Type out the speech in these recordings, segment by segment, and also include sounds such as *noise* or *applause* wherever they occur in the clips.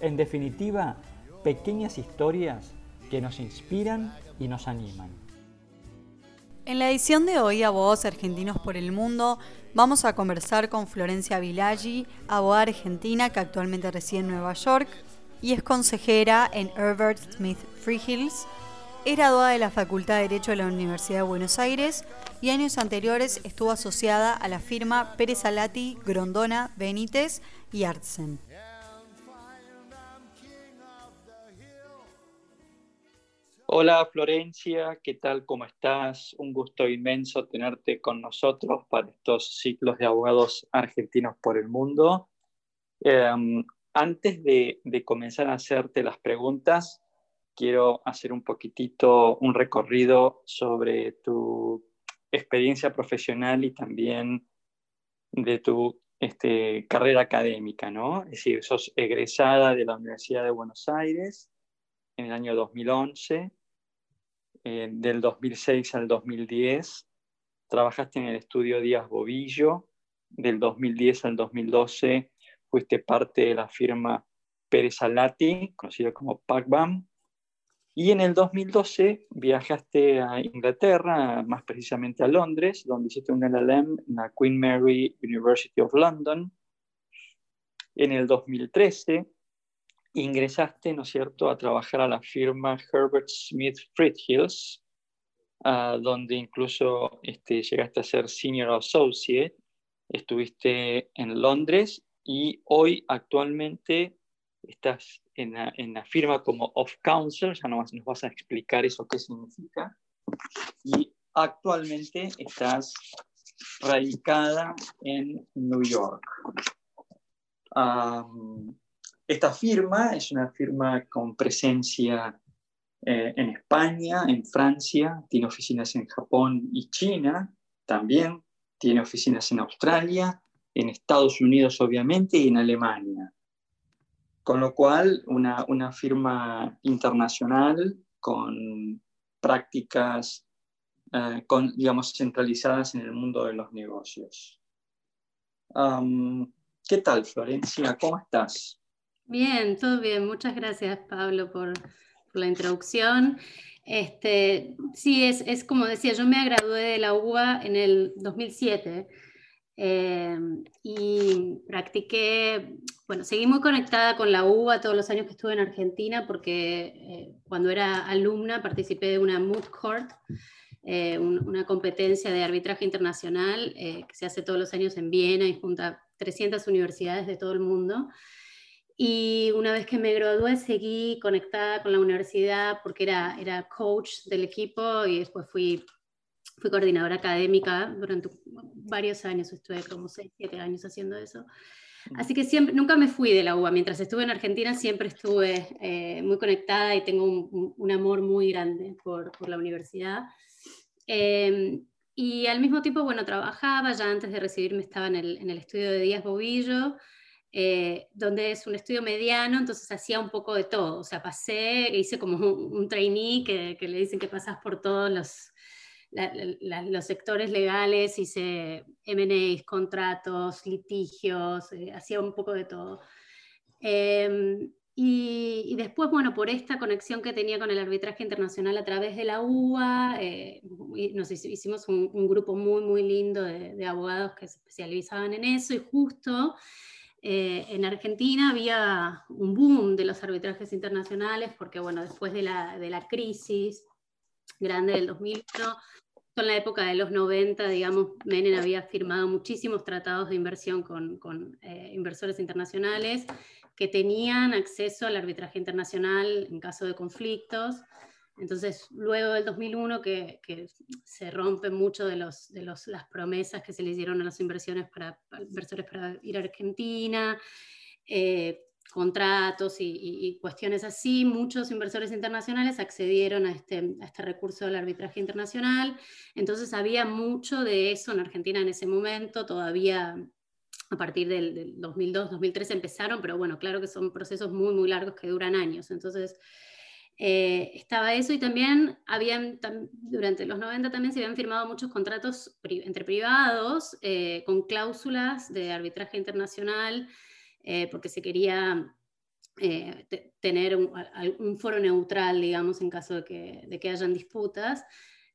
En definitiva, pequeñas historias que nos inspiran y nos animan. En la edición de hoy, Abogados Argentinos por el Mundo, vamos a conversar con Florencia Villaggi, abogada argentina que actualmente reside en Nueva York y es consejera en Herbert Smith Freehills. Es graduada de la Facultad de Derecho de la Universidad de Buenos Aires y años anteriores estuvo asociada a la firma Pérez Alati, Grondona, Benítez y Artsen. Hola Florencia, ¿qué tal? ¿Cómo estás? Un gusto inmenso tenerte con nosotros para estos ciclos de abogados argentinos por el mundo. Em, antes de, comenzar a hacerte las preguntas, quiero hacer un poquitito un recorrido sobre tu experiencia profesional y también de tu este, carrera académica, ¿no? Es decir, sos egresada de la Universidad de Buenos Aires en el año 2011 eh, del 2006 al 2010. Trabajaste en el estudio Díaz Bobillo. Del 2010 al 2012 fuiste parte de la firma Pérez Alati, conocida como PACBAM. Y en el 2012 viajaste a Inglaterra, más precisamente a Londres, donde hiciste un LLM en la Queen Mary University of London. En el 2013 ingresaste, ¿no es cierto?, a trabajar a la firma Herbert Smith Friedhills, uh, donde incluso este, llegaste a ser Senior Associate, estuviste en Londres y hoy actualmente estás en la, en la firma como Of Counsel, ya nos, nos vas a explicar eso qué significa, y actualmente estás radicada en New York. Um, esta firma es una firma con presencia eh, en España, en Francia, tiene oficinas en Japón y China también, tiene oficinas en Australia, en Estados Unidos obviamente y en Alemania. Con lo cual, una, una firma internacional con prácticas, eh, con, digamos, centralizadas en el mundo de los negocios. ¿Qué tal, Florencia? ¿Cómo estás? Bien, todo bien. Muchas gracias, Pablo, por, la introducción. Este, sí, es, es, como decía, yo me gradué de la UBA en el 2007 eh, y practiqué, bueno, seguí muy conectada con la UBA todos los años que estuve en Argentina porque eh, cuando era alumna participé de una Moot Court, eh, una competencia de arbitraje internacional que se hace todos los años en Viena y junta 300 universidades de todo el mundo. Y una vez que me gradué, seguí conectada con la universidad porque era, era coach del equipo y después fui, fui coordinadora académica durante varios años, estuve como 6, 7 años haciendo eso. Así que siempre, nunca me fui de la UBA. Mientras estuve en Argentina siempre estuve eh, muy conectada y tengo un, un, amor muy grande por, por la universidad. Eh, y al mismo tiempo, bueno, trabajaba, ya antes de recibirme estaba en el, en el estudio de Díaz Bobillo, eh, donde es un estudio mediano, entonces hacía un poco de todo. O sea, pasé, hice como un, trainee que, que, le dicen que pasas por todos los, los sectores legales, hice M&As, contratos, litigios, eh, hacía un poco de todo. Em, y, después, bueno, por esta conexión que tenía con el arbitraje internacional a través de la UBA, eh, nos hicimos un, un, grupo muy, muy lindo de, de abogados que se especializaban en eso y justo eh, en Argentina había un boom de los arbitrajes internacionales porque, bueno, después de la, de la crisis grande del 2001, en la época de los 90, digamos, Menem había firmado muchísimos tratados de inversión con, con eh, inversores internacionales que tenían acceso al arbitraje internacional en caso de conflictos. Entonces, luego del 2001, que, se rompen mucho de, los, de los, las promesas que se le hicieron a las inversiones para, inversores para ir a Argentina, eh, contratos y, cuestiones así, muchos inversores internacionales accedieron a este, a este recurso del arbitraje internacional. Entonces había mucho de eso en Argentina en ese momento, todavía a partir del, 2002, 2003 empezaron, pero bueno, claro que son procesos muy, muy largos que duran años. Entonces, eh, estaba eso y también habían, durante los 90 también se habían firmado muchos contratos entre privados eh, con cláusulas de arbitraje internacional eh, porque se quería tener un, foro neutral, digamos, en caso de que, de que hayan disputas.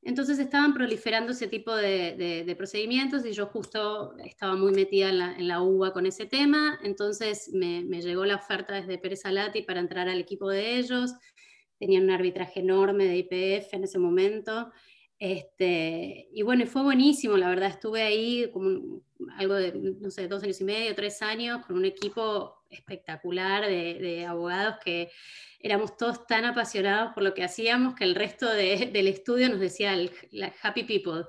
Entonces estaban proliferando ese tipo de, procedimientos y yo justo estaba muy metida en la, UBA con ese tema, entonces me, llegó la oferta desde Pérez Alati para entrar al equipo de ellos, tenían un arbitraje enorme de IPF en ese momento, este, y bueno, fue buenísimo, la verdad, estuve ahí como algo de, no sé, dos años y medio, tres años, con un equipo espectacular de abogados que éramos todos tan apasionados por lo que hacíamos que el resto del estudio nos decía la happy people,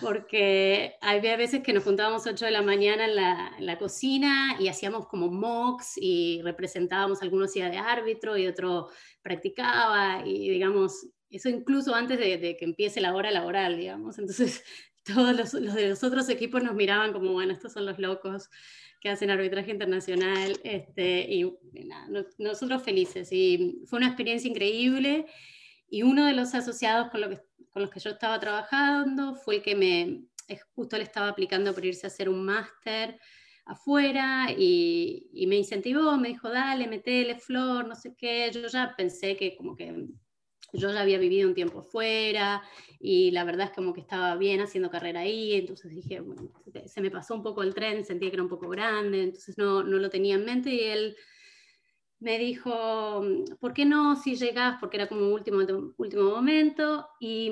porque había veces que nos juntábamos 8 de la mañana en la, cocina y hacíamos como mocks y representábamos, algunos días de árbitro y otro practicaba y digamos, eso incluso antes de, que empiece la hora laboral, digamos. Entonces *laughs* todos los, los de los otros equipos nos miraban como, bueno, estos son los locos que hacen arbitraje internacional, este, y nosotros felices. Y fue una experiencia increíble. Y uno de los asociados con, lo que, con los que yo estaba trabajando fue el que me, justo le estaba aplicando por irse a hacer un máster afuera y, me incentivó, me dijo, dale, metele, Flor, no sé qué. Yo ya pensé que como que yo ya había vivido un tiempo fuera y la verdad es como que estaba bien haciendo carrera ahí, entonces dije, bueno, se me pasó un poco el tren, sentía que era un poco grande, entonces no, no lo tenía en mente y él me dijo, ¿por qué no si llegas? Porque era como último, último momento y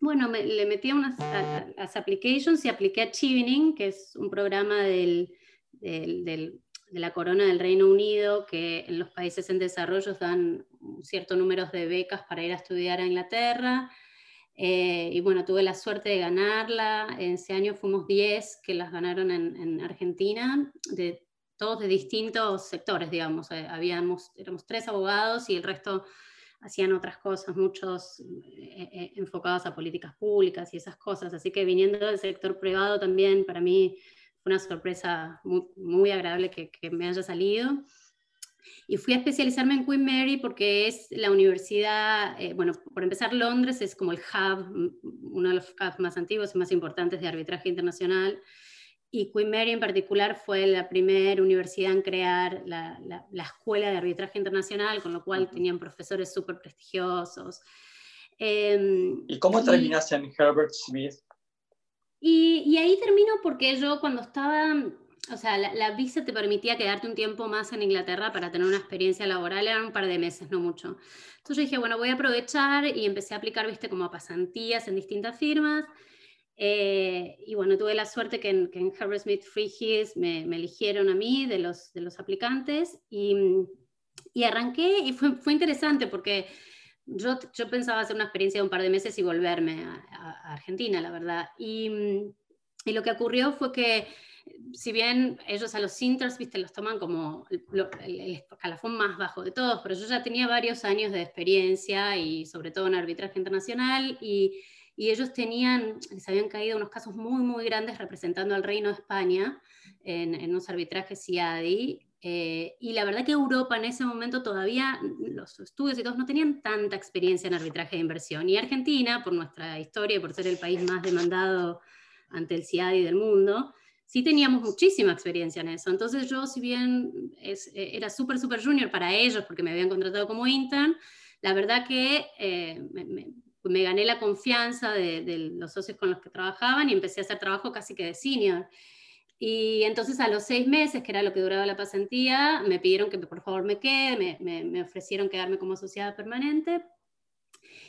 bueno, le metí a unas las applications y apliqué a Chivening, que es un programa del, del, de la corona del Reino Unido, que en los países en desarrollo dan cierto número de becas para ir a estudiar a Inglaterra. Eh, y bueno, tuve la suerte de ganarla. Ese año fuimos 10 que las ganaron en, Argentina, de, todos de distintos sectores, digamos. Eh, habíamos, éramos tres abogados y el resto hacían otras cosas, muchos eh, enfocados a políticas públicas y esas cosas. Así que viniendo del sector privado también, para mí una sorpresa muy, agradable que, me haya salido. Y fui a especializarme en Queen Mary porque es la universidad, eh, bueno, por empezar Londres es como el hub, uno de los hubs más antiguos y más importantes de arbitraje internacional. Y Queen Mary en particular fue la primera universidad en crear la, la, escuela de arbitraje internacional, con lo cual tenían profesores súper prestigiosos. Em, ¿Y cómo terminaste en Herbert Smith? Y, ahí termino porque yo cuando estaba, o sea, la, visa te permitía quedarte un tiempo más en Inglaterra para tener una experiencia laboral, eran un par de meses, no mucho. Entonces yo dije, bueno, voy a aprovechar y empecé a aplicar, viste, como a pasantías en distintas firmas. Eh, y bueno, tuve la suerte que en, que en Herbert Smith Free Hills me, eligieron a mí de los, de los aplicantes y, y arranqué y fue, fue interesante porque yo, yo, pensaba hacer una experiencia de un par de meses y volverme a, Argentina, la verdad. Y, y, lo que ocurrió fue que, si bien ellos a los Inters, viste, los toman como el, escalafón más bajo de todos, pero yo ya tenía varios años de experiencia y sobre todo en arbitraje internacional y, y ellos tenían, les habían caído unos casos muy, muy grandes representando al Reino de España en, en unos arbitrajes IADI eh, y la verdad que Europa en ese momento todavía, los estudios y todos no tenían tanta experiencia en arbitraje de inversión. Y Argentina, por nuestra historia y por ser el país más demandado ante el CIADI del mundo, sí teníamos muchísima experiencia en eso. Entonces yo, si bien es, eh, era súper, súper junior para ellos, porque me habían contratado como intern, la verdad que eh, me, gané la confianza de, de, los socios con los que trabajaban y empecé a hacer trabajo casi que de senior. Y entonces a los seis meses, que era lo que duraba la pasantía, me pidieron que por favor me quede, me, me, ofrecieron quedarme como asociada permanente.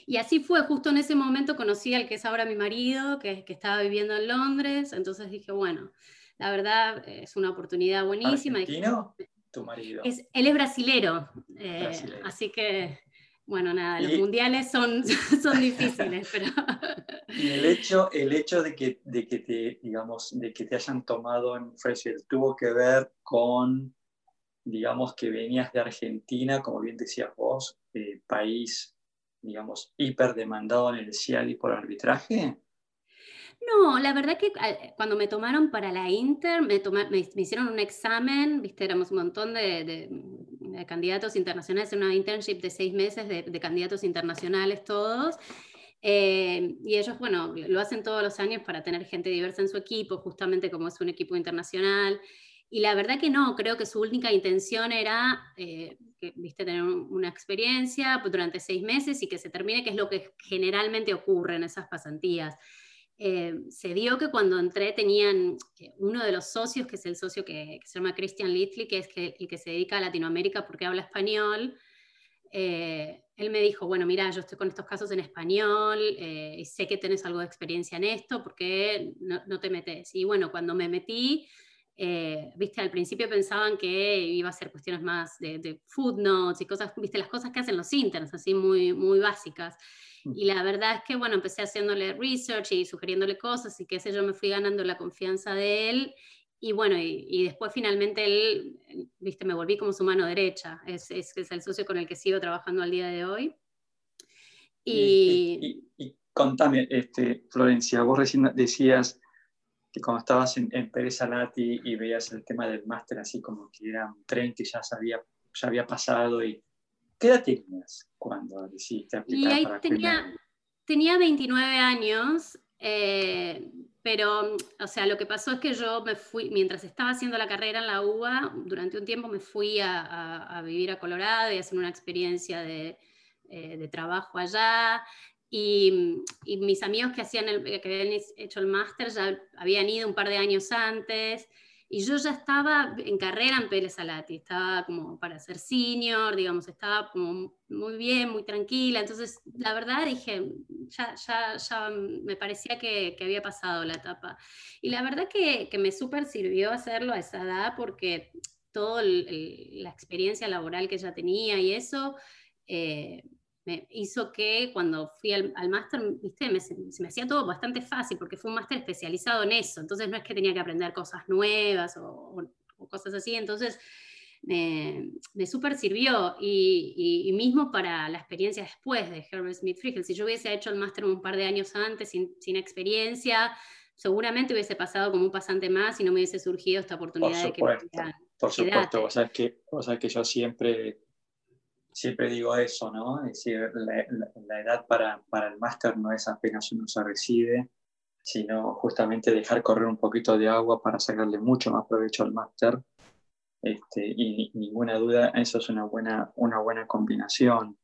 Y así fue, justo en ese momento conocí al que es ahora mi marido, que, que estaba viviendo en Londres, entonces dije, bueno, la verdad es una oportunidad buenísima. ¿Argentino? Tu marido. Es, él es brasilero, eh, así que bueno, nada, los mundiales son, *laughs* son difíciles, *laughs* pero... Y el hecho, el hecho de, que, de, que te, digamos, de que te hayan tomado en Freshfield tuvo que ver con digamos que venías de Argentina, como bien decías vos, eh, país, digamos, hiper demandado en el CIADI por arbitraje? No, la verdad que eh, cuando me tomaron para la Inter, me, me, hicieron un examen, viste, éramos un montón de, candidatos internacionales, en una internship de seis meses de, candidatos internacionales todos. Eh, y ellos, bueno, lo hacen todos los años para tener gente diversa en su equipo, justamente como es un equipo internacional. Y la verdad que no, creo que su única intención era, eh, que, viste, tener una experiencia durante seis meses y que se termine, que es lo que generalmente ocurre en esas pasantías. Eh, se dio que cuando entré tenían uno de los socios, que es el socio que, se llama Christian Littley, que es el que se dedica a Latinoamérica porque habla español, eh, él me dijo, bueno, mira, yo estoy con estos casos en español, y sé que tienes algo de experiencia en esto, porque no, no te metes? Y bueno, cuando me metí, eh, viste, al principio pensaban que iba a ser cuestiones más de, footnotes y cosas, viste, las cosas que hacen los interns, así muy, muy básicas. Mm. Y la verdad es que, bueno, empecé haciéndole research y sugiriéndole cosas y qué sé yo, me fui ganando la confianza de él. Y bueno, y, después finalmente él, viste, me volví como su mano derecha. Es, es, es, el socio con el que sigo trabajando al día de hoy. Y, y contame, este, Florencia, vos recién decías cuando estabas en, en Pérez Salati y veías el tema del máster así como que era un tren que ya, sabía, ya había pasado y ¿qué edad tenías cuando decidiste aplicar? Y ahí tenía, tenía 29 años, eh, pero, o sea, lo que pasó es que yo me fui, mientras estaba haciendo la carrera en la UBA, durante un tiempo me fui a, a, vivir a Colorado y a hacer una experiencia de, eh, de trabajo allá. Y, mis amigos que, hacían el, que habían hecho el máster ya habían ido un par de años antes y yo ya estaba en carrera en Pérez Salati, estaba como para ser senior, digamos, estaba como muy bien, muy tranquila, entonces la verdad dije, ya, ya, ya me parecía que, que había pasado la etapa. Y la verdad que, que me súper sirvió hacerlo a esa edad porque toda la experiencia laboral que ya tenía y eso... Eh, me hizo que cuando fui al, máster, ¿viste? se me hacía todo bastante fácil porque fue un máster especializado en eso, entonces no es que tenía que aprender cosas nuevas o, cosas así, entonces me, me súper sirvió y, y, mismo para la experiencia después de Herbert Smith Friegel, si yo hubiese hecho el máster un par de años antes sin, sin, experiencia, seguramente hubiese pasado como un pasante más y no me hubiese surgido esta oportunidad de que Por supuesto, o sea, que, o sea que yo siempre siempre digo eso, ¿no? Es decir, la, edad para, para el máster no es apenas uno se recibe, sino justamente dejar correr un poquito de agua para sacarle mucho más provecho al máster. Este, y ninguna duda, eso es una buena, una buena combinación.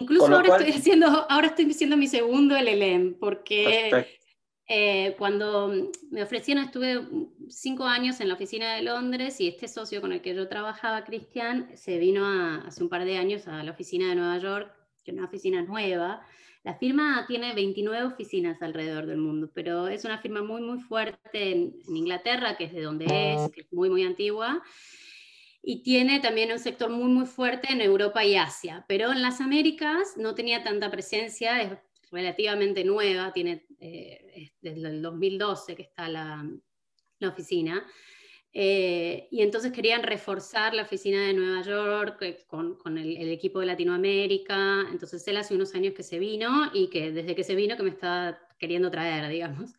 incluso ahora, estoy haciendo, ahora estoy haciendo mi segundo LLM, porque eh, cuando me ofrecieron, estuve cinco años en la oficina de Londres y este socio con el que yo trabajaba, Cristian, se vino hace un par de años a la oficina de Nueva York, que es una oficina nueva. La firma tiene 29 oficinas alrededor del mundo, pero es una firma muy, muy fuerte en, Inglaterra, que es de donde es, que es muy, muy antigua y tiene también un sector muy, muy fuerte en Europa y Asia, pero en las Américas no tenía tanta presencia, relativamente nueva, tiene eh, desde el 2012 que está la, la oficina. Eh, y entonces querían reforzar la oficina de Nueva York eh, con, con el, equipo de Latinoamérica. Entonces él hace unos años que se vino y que desde que se vino que me está queriendo traer, digamos.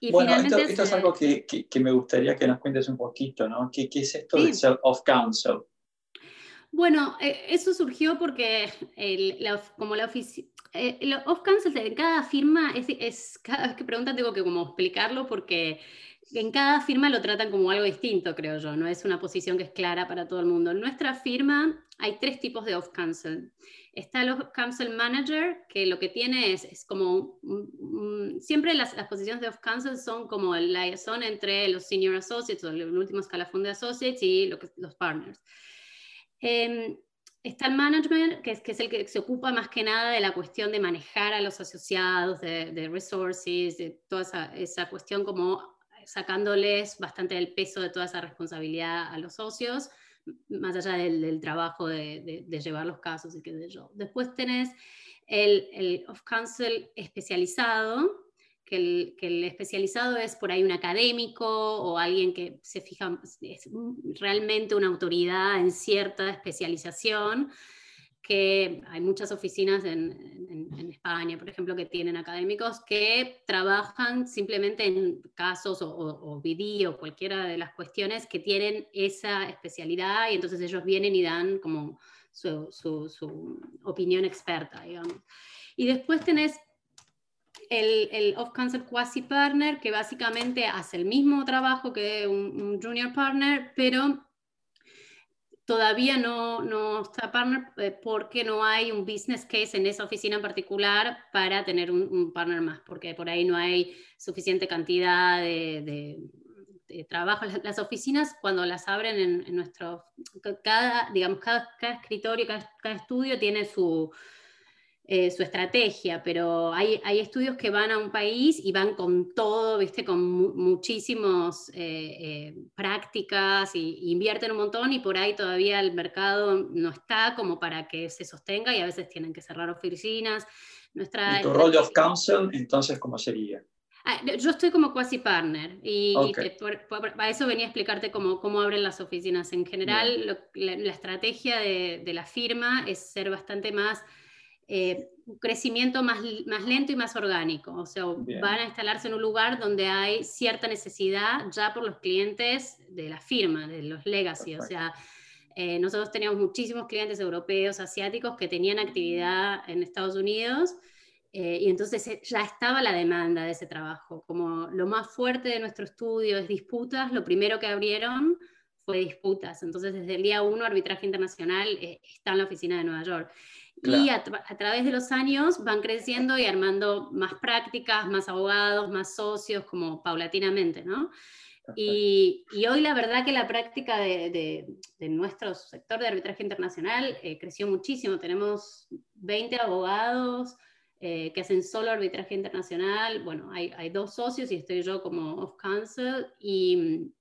Y bueno, esto, esto, es algo que, que, me gustaría que nos cuentes un poquito, ¿no? ¿Qué, qué es esto de Self of Council? Bueno, eso surgió porque la, como la oficina eh, off cancel en cada firma, es, cada vez que preguntan tengo que como explicarlo porque en cada firma lo tratan como algo distinto, creo yo, no es una posición que es clara para todo el mundo. En nuestra firma hay tres tipos de off cancel. Está el off cancel manager, que lo que tiene es, es como, siempre las, las, posiciones de off cancel son como la son entre los senior associates o el último escalafón de associates y los partners. Eh, Está el management, que es, que es el que se ocupa más que nada de la cuestión de manejar a los asociados, de, de resources, de toda esa, cuestión como sacándoles bastante del peso de toda esa responsabilidad a los socios, más allá del, del trabajo de, de, llevar los casos y qué sé yo. Después tenés el, el off-council especializado, el, que, el, especializado es por ahí un académico o alguien que se fija, es realmente una autoridad en cierta especialización, que hay muchas oficinas en, en, España, por ejemplo, que tienen académicos que trabajan simplemente en casos o, o, o cualquiera de las cuestiones que tienen esa especialidad y entonces ellos vienen y dan como su, su, su opinión experta, digamos. Y después tenés el, el off-concept quasi partner, que básicamente hace el mismo trabajo que un, junior partner, pero todavía no, no está partner eh, porque no hay un business case en esa oficina en particular para tener un, partner más, porque por ahí no hay suficiente cantidad de, de, trabajo. Las, oficinas, cuando las abren en, nuestro, cada, digamos, cada escritorio, cada estudio tiene su, eh, su estrategia, pero hay, hay, estudios que van a un país y van con todo, ¿viste? con muchísimas eh, eh, prácticas y, invierten un montón y por ahí todavía el mercado no está como para que se sostenga y a veces tienen que cerrar oficinas. Nuestra, ¿Y tu rol de off-council entonces cómo sería? Ah, yo estoy como quasi partner y, para eso venía a explicarte cómo, cómo abren las oficinas. En general, la, estrategia de, de, la firma es ser bastante más eh, un crecimiento más, más lento y más orgánico. O sea, van a instalarse en un lugar donde hay cierta necesidad ya por los clientes de la firma, de los legacy. O sea, eh, nosotros teníamos muchísimos clientes europeos, asiáticos que tenían actividad en Estados Unidos. Eh, y entonces ya estaba la demanda de ese trabajo. Como lo más fuerte de nuestro estudio es disputas, lo primero que abrieron fue disputas. Entonces, desde el día uno, arbitraje internacional está en la oficina de Nueva York. Y a, través de los años van creciendo y armando más prácticas, más abogados, más socios, como paulatinamente, ¿no? Y, y, hoy la verdad que la práctica de, de, nuestro sector de arbitraje internacional eh, creció muchísimo. Tenemos 20 abogados eh, que hacen solo arbitraje internacional. Bueno, hay, hay, dos socios y estoy yo como off-council y,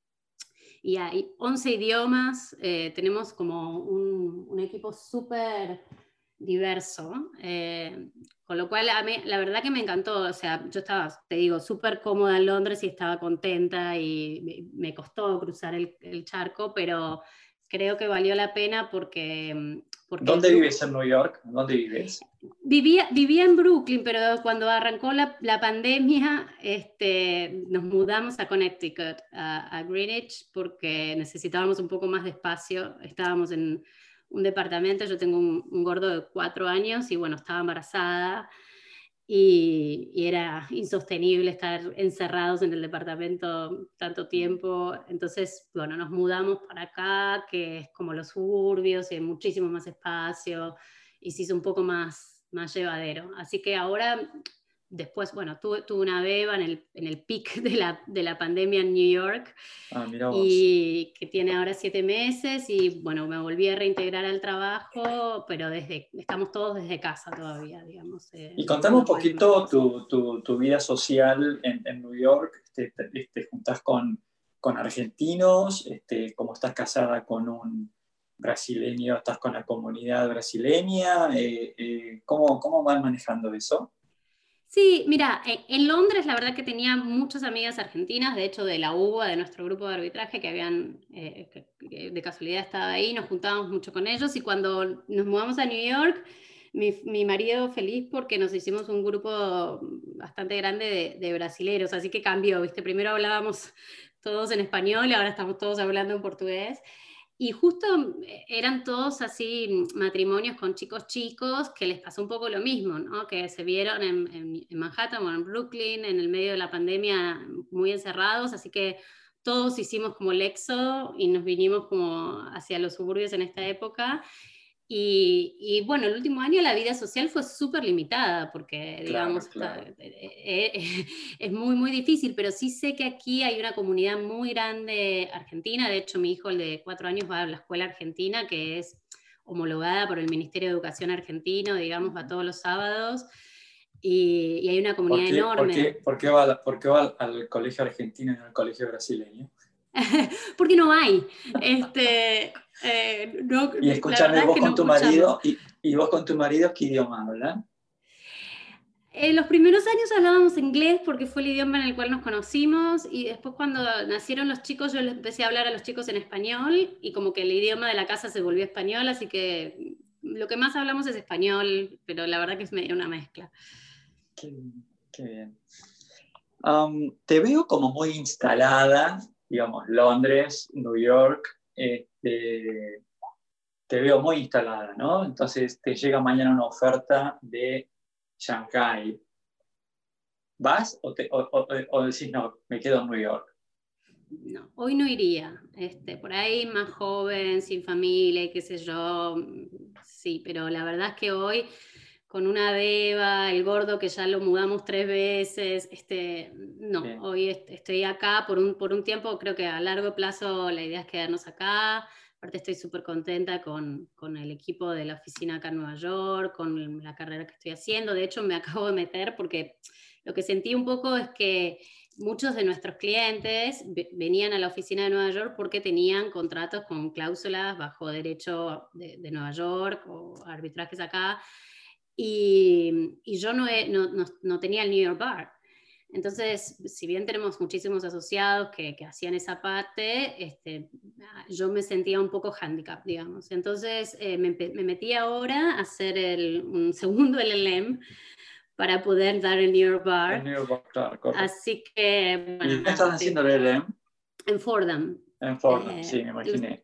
y hay 11 idiomas. Eh, tenemos como un, un equipo súper diverso, eh, con lo cual a mí, la verdad que me encantó, o sea, yo estaba, te digo, súper cómoda en Londres y estaba contenta y me, costó cruzar el, charco, pero creo que valió la pena porque... porque ¿Dónde vives en New York? ¿Dónde vives? Vivía, vivía en Brooklyn, pero cuando arrancó la, la pandemia este, nos mudamos a Connecticut, a, a Greenwich, porque necesitábamos un poco más de espacio, estábamos en un departamento, yo tengo un, gordo de cuatro años y bueno, estaba embarazada y, era insostenible estar encerrados en el departamento tanto tiempo. Entonces, bueno, nos mudamos para acá, que es como los suburbios y hay muchísimo más espacio y se hizo un poco más, más llevadero. Así que ahora después, bueno, tuve, tuve una beba en el, en el pic *laughs* de la, de la, pandemia en New York ah, y que tiene ahora siete meses y bueno, me volví a reintegrar al trabajo, pero desde, estamos todos desde casa todavía, digamos. Eh, y contame un poquito tu, tu, tu, vida social en, en New York, este, te, te, juntás con, con argentinos, este, como estás casada con un brasileño, estás con la comunidad brasileña, eh, eh, ¿cómo, ¿cómo van manejando eso? Sí, mira, eh, en Londres la verdad que tenía muchas amigas argentinas, de hecho de la UBA, de nuestro grupo de arbitraje, que habían, eh, de casualidad estado ahí, nos juntábamos mucho con ellos y cuando nos mudamos a New York, mi, marido feliz porque nos hicimos un grupo bastante grande de, de así que cambió, ¿viste? Primero hablábamos todos en español y ahora estamos todos hablando en portugués. Y justo eh, eran todos así matrimonios con chicos chicos que les pasó un poco lo mismo, ¿no? que se vieron en, Manhattan o en Brooklyn en el medio de la pandemia muy encerrados, así que todos hicimos como el exo y nos vinimos como hacia los suburbios en esta época y, bueno, el último año la vida social fue súper limitada porque, digamos, eh, eh, *laughs* es muy, muy difícil, pero sí sé que aquí hay una comunidad muy grande argentina. De hecho, mi hijo, el de cuatro años, va a la escuela argentina, que es homologada por el Ministerio de Educación argentino, digamos, va todos los sábados. Y, hay una comunidad enorme. ¿por qué, va, ¿Por qué va al colegio argentino y no al colegio brasileño? *laughs* porque no hay. Este, eh, y escúchame, vos con tu marido, y, vos con tu marido, ¿qué idioma hablan? En los primeros años hablábamos inglés porque fue el idioma en el cual nos conocimos y después cuando nacieron los chicos yo les empecé a hablar a los chicos en español y como que el idioma de la casa se volvió español, así que lo que más hablamos es español, pero la verdad que es medio una mezcla. Qué, bien. te veo como muy instalada, digamos, Londres, New York, este, te veo muy instalada, ¿no? Entonces te llega mañana una oferta de Shanghai, ¿vas o, decís no, me quedo en New York? No, hoy no iría. Este, por ahí más joven, sin familia y qué sé yo, sí, pero la verdad es que hoy con una beba, el gordo que ya lo mudamos tres veces, este, no, hoy estoy acá por un, por un tiempo, creo que a largo plazo la idea es quedarnos acá, Aparte estoy súper contenta con, con, el equipo de la oficina acá en Nueva York, con la carrera que estoy haciendo. De hecho, me *laughs* acabo de meter porque lo que sentí un poco es que muchos de nuestros clientes venían a la oficina de Nueva York porque tenían contratos con cláusulas bajo derecho de, Nueva York o arbitrajes acá. Y, y yo no, no, no, no tenía el New York Bar. Entonces, si bien tenemos muchísimos asociados que, hacían esa parte, este, yo me sentía un poco handicap, digamos. Entonces, eh, me, metí ahora a hacer el, un segundo LLM para poder dar el New York Bar. El New York Bar claro, Así que... Bueno, ¿Y qué estás haciendo el LLM? En Fordham. En Fordham, eh, sí, me imaginé.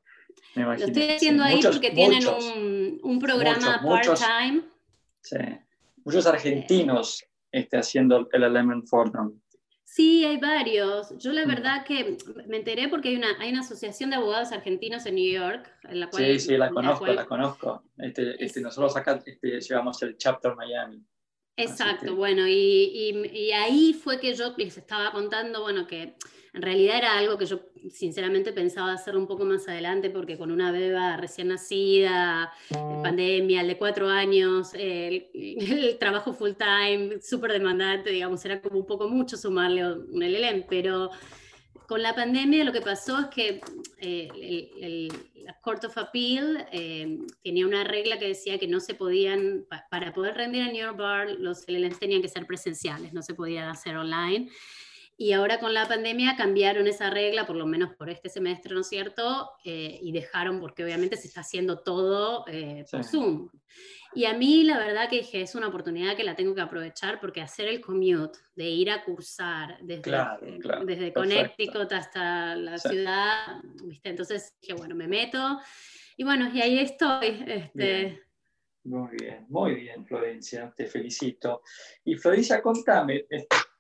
Lo, estoy haciendo ahí porque tienen un, un programa part-time. Sí, muchos argentinos este, haciendo el Element Fordham. Sí, hay varios. Yo la mm. verdad que me enteré porque hay una, hay una asociación de abogados argentinos en New York. En la cual, sí, sí, la conozco, la, conozco. Este, este, nosotros acá este, llevamos el chapter Miami. Exacto, bueno, y, y, y, ahí fue que yo les estaba contando, bueno, que en realidad era algo que yo sinceramente pensaba hacerlo un poco más adelante porque con una beba recién nacida, eh, pandemia, el de cuatro años, el, trabajo full time, súper demandante, digamos, era como un poco mucho sumarle un LLM, pero con la pandemia lo que pasó es que eh, el, la Court of Appeal eh, tenía una regla que decía que no se podían, para poder rendir a New York Bar, los LLMs tenían que ser presenciales, no se podían hacer online. Y ahora con la pandemia cambiaron esa regla, por lo menos por este semestre, ¿no es cierto? Eh, y dejaron, porque obviamente se está haciendo todo eh, por Zoom. Y a mí la verdad que dije, es una oportunidad que la tengo que aprovechar porque hacer el commute, de ir a cursar desde, desde Connecticut hasta la ciudad, ¿viste? Entonces dije, bueno, me meto. Y bueno, y ahí estoy. Este, Muy bien, muy bien, Florencia, te felicito. Y Florencia, contame,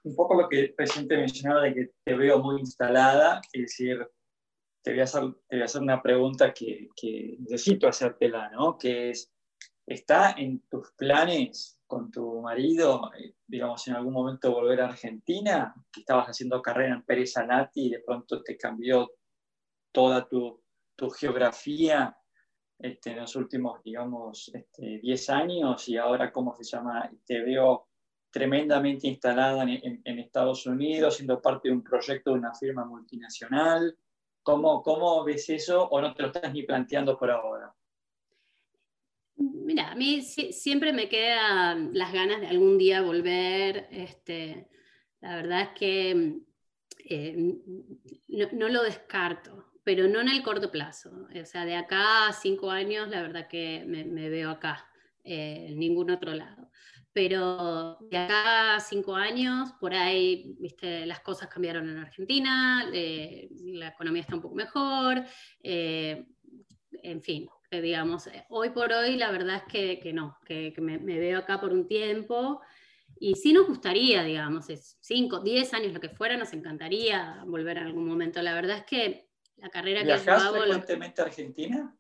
un poco lo que recién te mencionaba de que te veo muy instalada, es decir, te voy a hacer, una pregunta que, necesito hacértela, ¿no? Que es, ¿está en tus planes con tu marido, eh, digamos, en algún momento volver a Argentina? Estabas haciendo carrera en Pérez Anati y de pronto te cambió toda tu, tu geografía este, en los últimos, digamos, 10 este, años y ahora, ¿cómo se llama? Te veo tremendamente instalada en, Estados Unidos, siendo parte de un proyecto de una firma multinacional. ¿Cómo, ¿Cómo ves eso o no te lo estás ni planteando por ahora? Mira, a mí siempre me quedan las ganas de algún día volver. Este, la verdad es que eh, no, lo descarto, pero no en el corto plazo. O sea, de acá a cinco años, la verdad que me, veo acá, eh, en ningún otro lado pero de acá a cinco años, por ahí, viste, las cosas cambiaron en Argentina, eh, la economía está un poco mejor, eh, en fin, digamos, eh, hoy por hoy la verdad es que, no, que, me, veo acá por un tiempo. Y sí nos gustaría, digamos, es 5, 10 años, lo que fuera, nos encantaría volver en algún momento. La verdad es que la carrera que yo hago... frecuentemente a Argentina?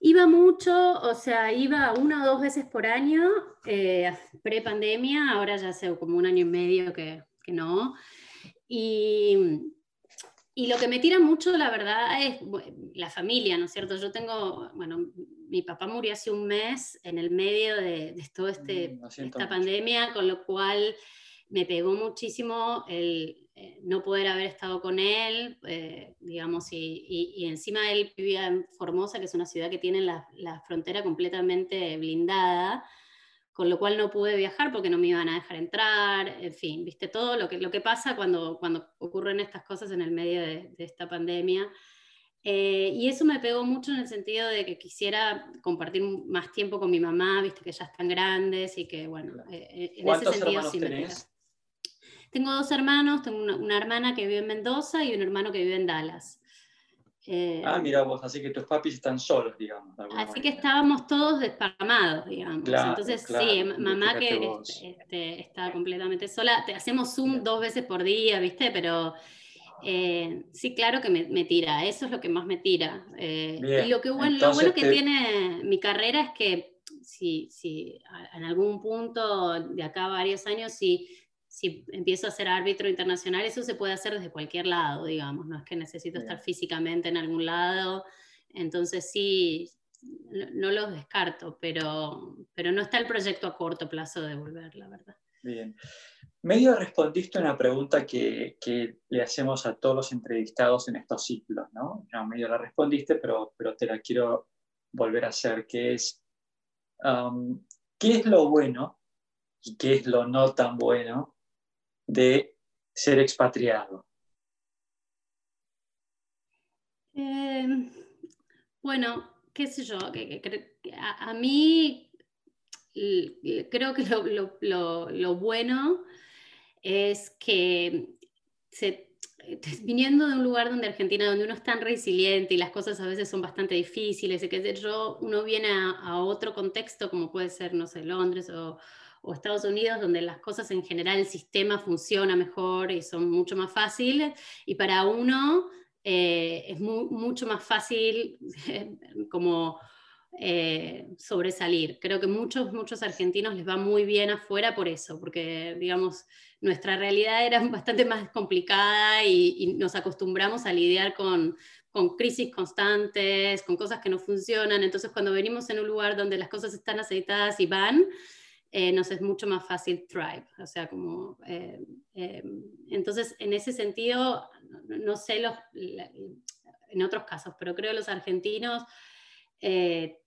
Iba mucho, o sea, iba una o dos veces por año, eh, pre-pandemia, ahora ya hace como un año y medio que, que no. Y, y, lo que me tira mucho, la verdad, es la familia, ¿no es cierto? Yo tengo, bueno, mi papá murió hace un mes en el medio de, de todo este, mm, esta pandemia, con lo cual me pegó muchísimo el, eh, no poder haber estado con él, eh, digamos, y, encima él vivía en Formosa, que es una ciudad que tiene la, frontera completamente blindada, con lo cual no pude viajar porque no me iban a dejar entrar, en fin, viste todo lo que, lo que pasa cuando, cuando ocurren estas cosas en el medio de, esta pandemia. Eh, y eso me pegó mucho en el sentido de que quisiera compartir más tiempo con mi mamá, viste que ya están grandes y que, bueno, en ese sentido sí me Tengo dos hermanos, tengo una, una, hermana que vive en Mendoza y un hermano que vive en Dallas. Eh, ah, mira vos, así que tus papis están solos, digamos. Así que estábamos todos desparramados, digamos. Entonces, sí, mamá que este, está completamente sola, te hacemos Zoom dos veces por día, ¿viste? Pero eh, sí, claro que me, tira, eso es lo que más me tira. Eh, y lo, que, bueno, lo bueno que tiene mi carrera es que si, si en algún punto de acá varios años, si si empiezo a ser árbitro internacional, eso se puede hacer desde cualquier lado, digamos, no es que necesito estar físicamente en algún lado, entonces sí, no, los descarto, pero, pero no está el proyecto a corto plazo de volver, la verdad. Bien. Medio respondiste una pregunta que, que, le hacemos a todos los entrevistados en estos ciclos, ¿no? no medio la respondiste, pero, pero te la quiero volver a hacer, que es, um, ¿qué es lo bueno y qué es lo no tan bueno de ser expatriado? Em, bueno, qué sé yo, a, mí creo que lo, bueno es que viniendo de un lugar donde Argentina, donde uno es tan resiliente y las cosas a veces son bastante difíciles, y que yo, uno viene a, a, otro contexto como puede ser, no sé, Londres o, o Estados Unidos, donde las cosas en general, el sistema funciona mejor y son mucho más fáciles, y para uno eh, es mucho más fácil *laughs* como eh, sobresalir. Creo que muchos, muchos argentinos les va muy bien afuera por eso, porque digamos, nuestra realidad era *laughs* bastante más complicada y, y nos acostumbramos a lidiar con, con crisis constantes, con cosas que no funcionan. Entonces, cuando venimos en un lugar donde las cosas están aceitadas y van, eh, nos es mucho más fácil thrive. O sea, como, eh, eh, entonces, en ese sentido, no, sé los, en otros casos, pero creo que los argentinos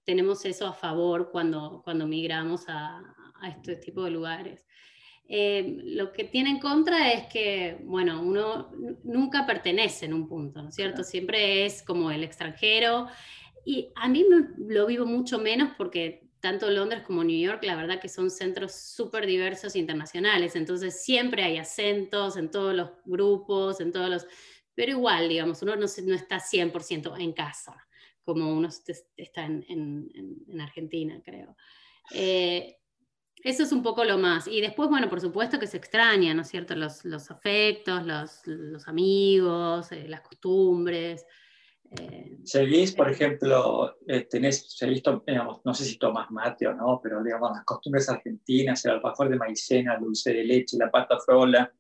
tenemos eso a favor cuando, cuando migramos a, a este tipo de lugares. lo que tiene en contra es que, bueno, uno nunca pertenece en un punto, ¿no es cierto? Siempre es como el extranjero. Y a mí lo vivo mucho menos porque tanto Londres como New York, la verdad que son centros súper diversos internacionales, entonces siempre hay acentos en todos los grupos, en todos los... Pero igual, digamos, uno no, no está 100% en casa, como uno está en, en, Argentina, creo. Eh, eso es un poco lo más. Y después, bueno, por supuesto que se extraña, ¿no es cierto? Los, afectos, los, los amigos, eh, las costumbres. Eh, ¿Seguís, por ejemplo, eh, tenés, seguís, digamos, no sé si tomas mate o no, pero digamos, las costumbres argentinas, el alfajor de maicena, el dulce de leche, la pata frola,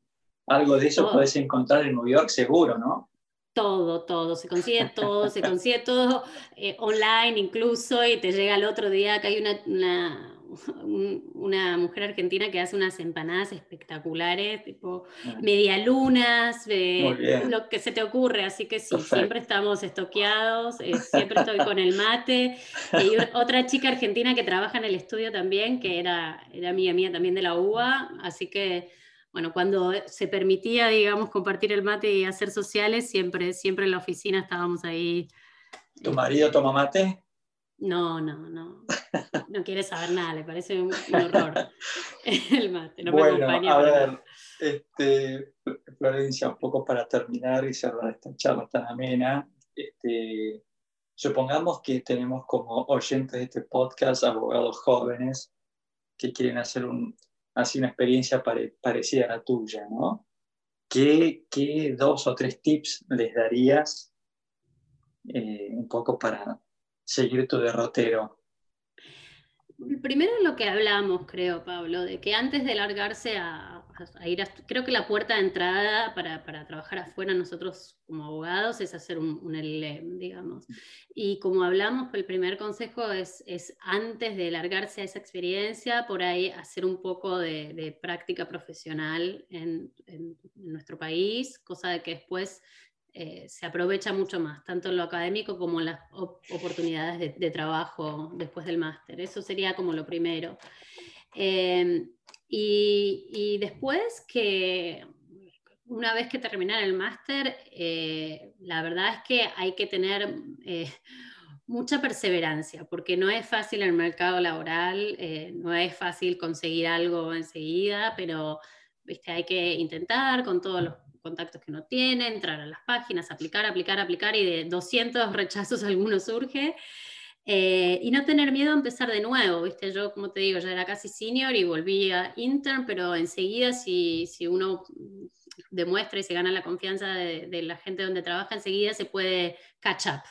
algo de eso podés encontrar en New York seguro, ¿no? Todo, todo, se consigue todo, se consigue todo eh, online incluso y te llega el otro día que hay una una *laughs* mujer argentina que hace unas empanadas espectaculares, tipo ah. medialunas, lo que se te ocurre, así que sí, siempre estamos estoqueados, eh, *laughs* siempre estoy con el mate. Y otra chica argentina que trabaja en el estudio también, que era, era amiga mía también de la UBA, así que bueno, cuando se permitía, digamos, compartir el mate y hacer sociales, siempre, siempre en la oficina estábamos ahí. ¿Tu marido toma mate? No, no, no. No quiere saber nada, le parece un, horror *laughs* *laughs* el mate. No bueno, me a ver, este, Florencia, un poco para terminar y cerrar esta charla tan amena. Este, supongamos que tenemos como oyentes de este podcast abogados jóvenes que quieren hacer un, así una experiencia parecida a la tuya, ¿no? ¿Qué, ¿Qué, dos o tres tips les darías eh, un poco para seguir tu derrotero? Primero lo que hablamos, creo, Pablo, de que antes de largarse a, ir a, creo que la puerta de entrada para, trabajar afuera nosotros como abogados es hacer un, un LLM, digamos. Y como hablamos, el primer consejo es, es antes de largarse a esa experiencia, por ahí hacer un poco de, práctica profesional en, en, nuestro país, cosa de que después eh, se aprovecha mucho más, tanto en lo académico como en las oportunidades de, trabajo después del máster. Eso sería como lo primero. Em, y, después que una vez que terminar el máster, eh, la verdad es que hay que tener eh, mucha perseverancia, porque no es fácil el mercado laboral, eh, no es fácil conseguir algo enseguida, pero ¿viste? hay que intentar con todos los contactos que uno tiene, entrar a las páginas, aplicar, aplicar, aplicar, y de 200 *laughs* rechazos alguno surge. Eh, y no tener miedo a empezar de nuevo, ¿viste? Yo, como te digo, ya era casi senior y volví a intern, pero enseguida si, si uno demuestra y se gana la confianza de, la gente donde trabaja, enseguida se puede catch up,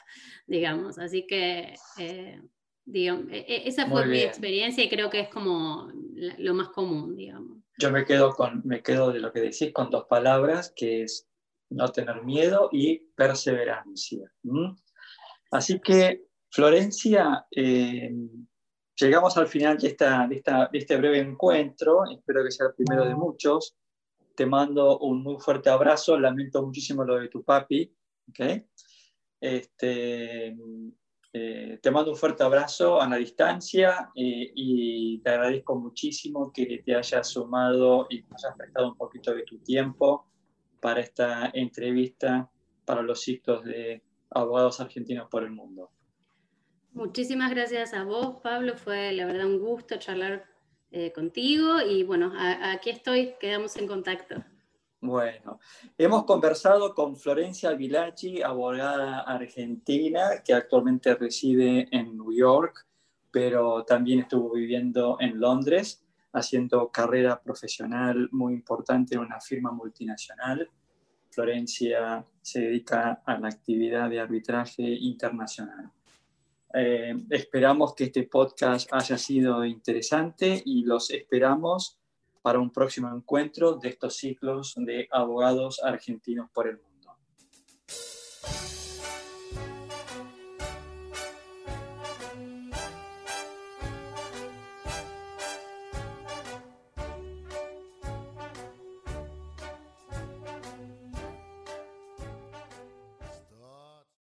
digamos. Así que, eh, digamos, e, e, esa fue mi experiencia y creo que es como lo más común, digamos. Yo me quedo, con, me quedo de lo que decís con dos palabras, que es no tener miedo y perseverancia. Así que Florencia, eh, llegamos al final de, esta, de, este breve encuentro, espero que sea el primero de muchos. Te mando un muy fuerte abrazo, lamento muchísimo lo de tu papi. Este, eh, te mando un fuerte abrazo a la distancia eh, y te agradezco muchísimo que te hayas sumado y nos hayas prestado un poquito de tu tiempo para esta entrevista para los ciclos de abogados argentinos por el mundo. Muchísimas gracias a vos, Pablo. Fue la verdad un gusto charlar eh, contigo y bueno, aquí estoy, quedamos en contacto. Bueno, hemos conversado con Florencia Villaggi, abogada argentina que actualmente reside en New York, pero también estuvo viviendo en Londres, haciendo carrera profesional muy importante en una firma multinacional. Florencia se dedica a la actividad de arbitraje internacional. Eh, esperamos que este podcast haya sido interesante y los esperamos para un próximo encuentro de estos ciclos de abogados argentinos por el mundo.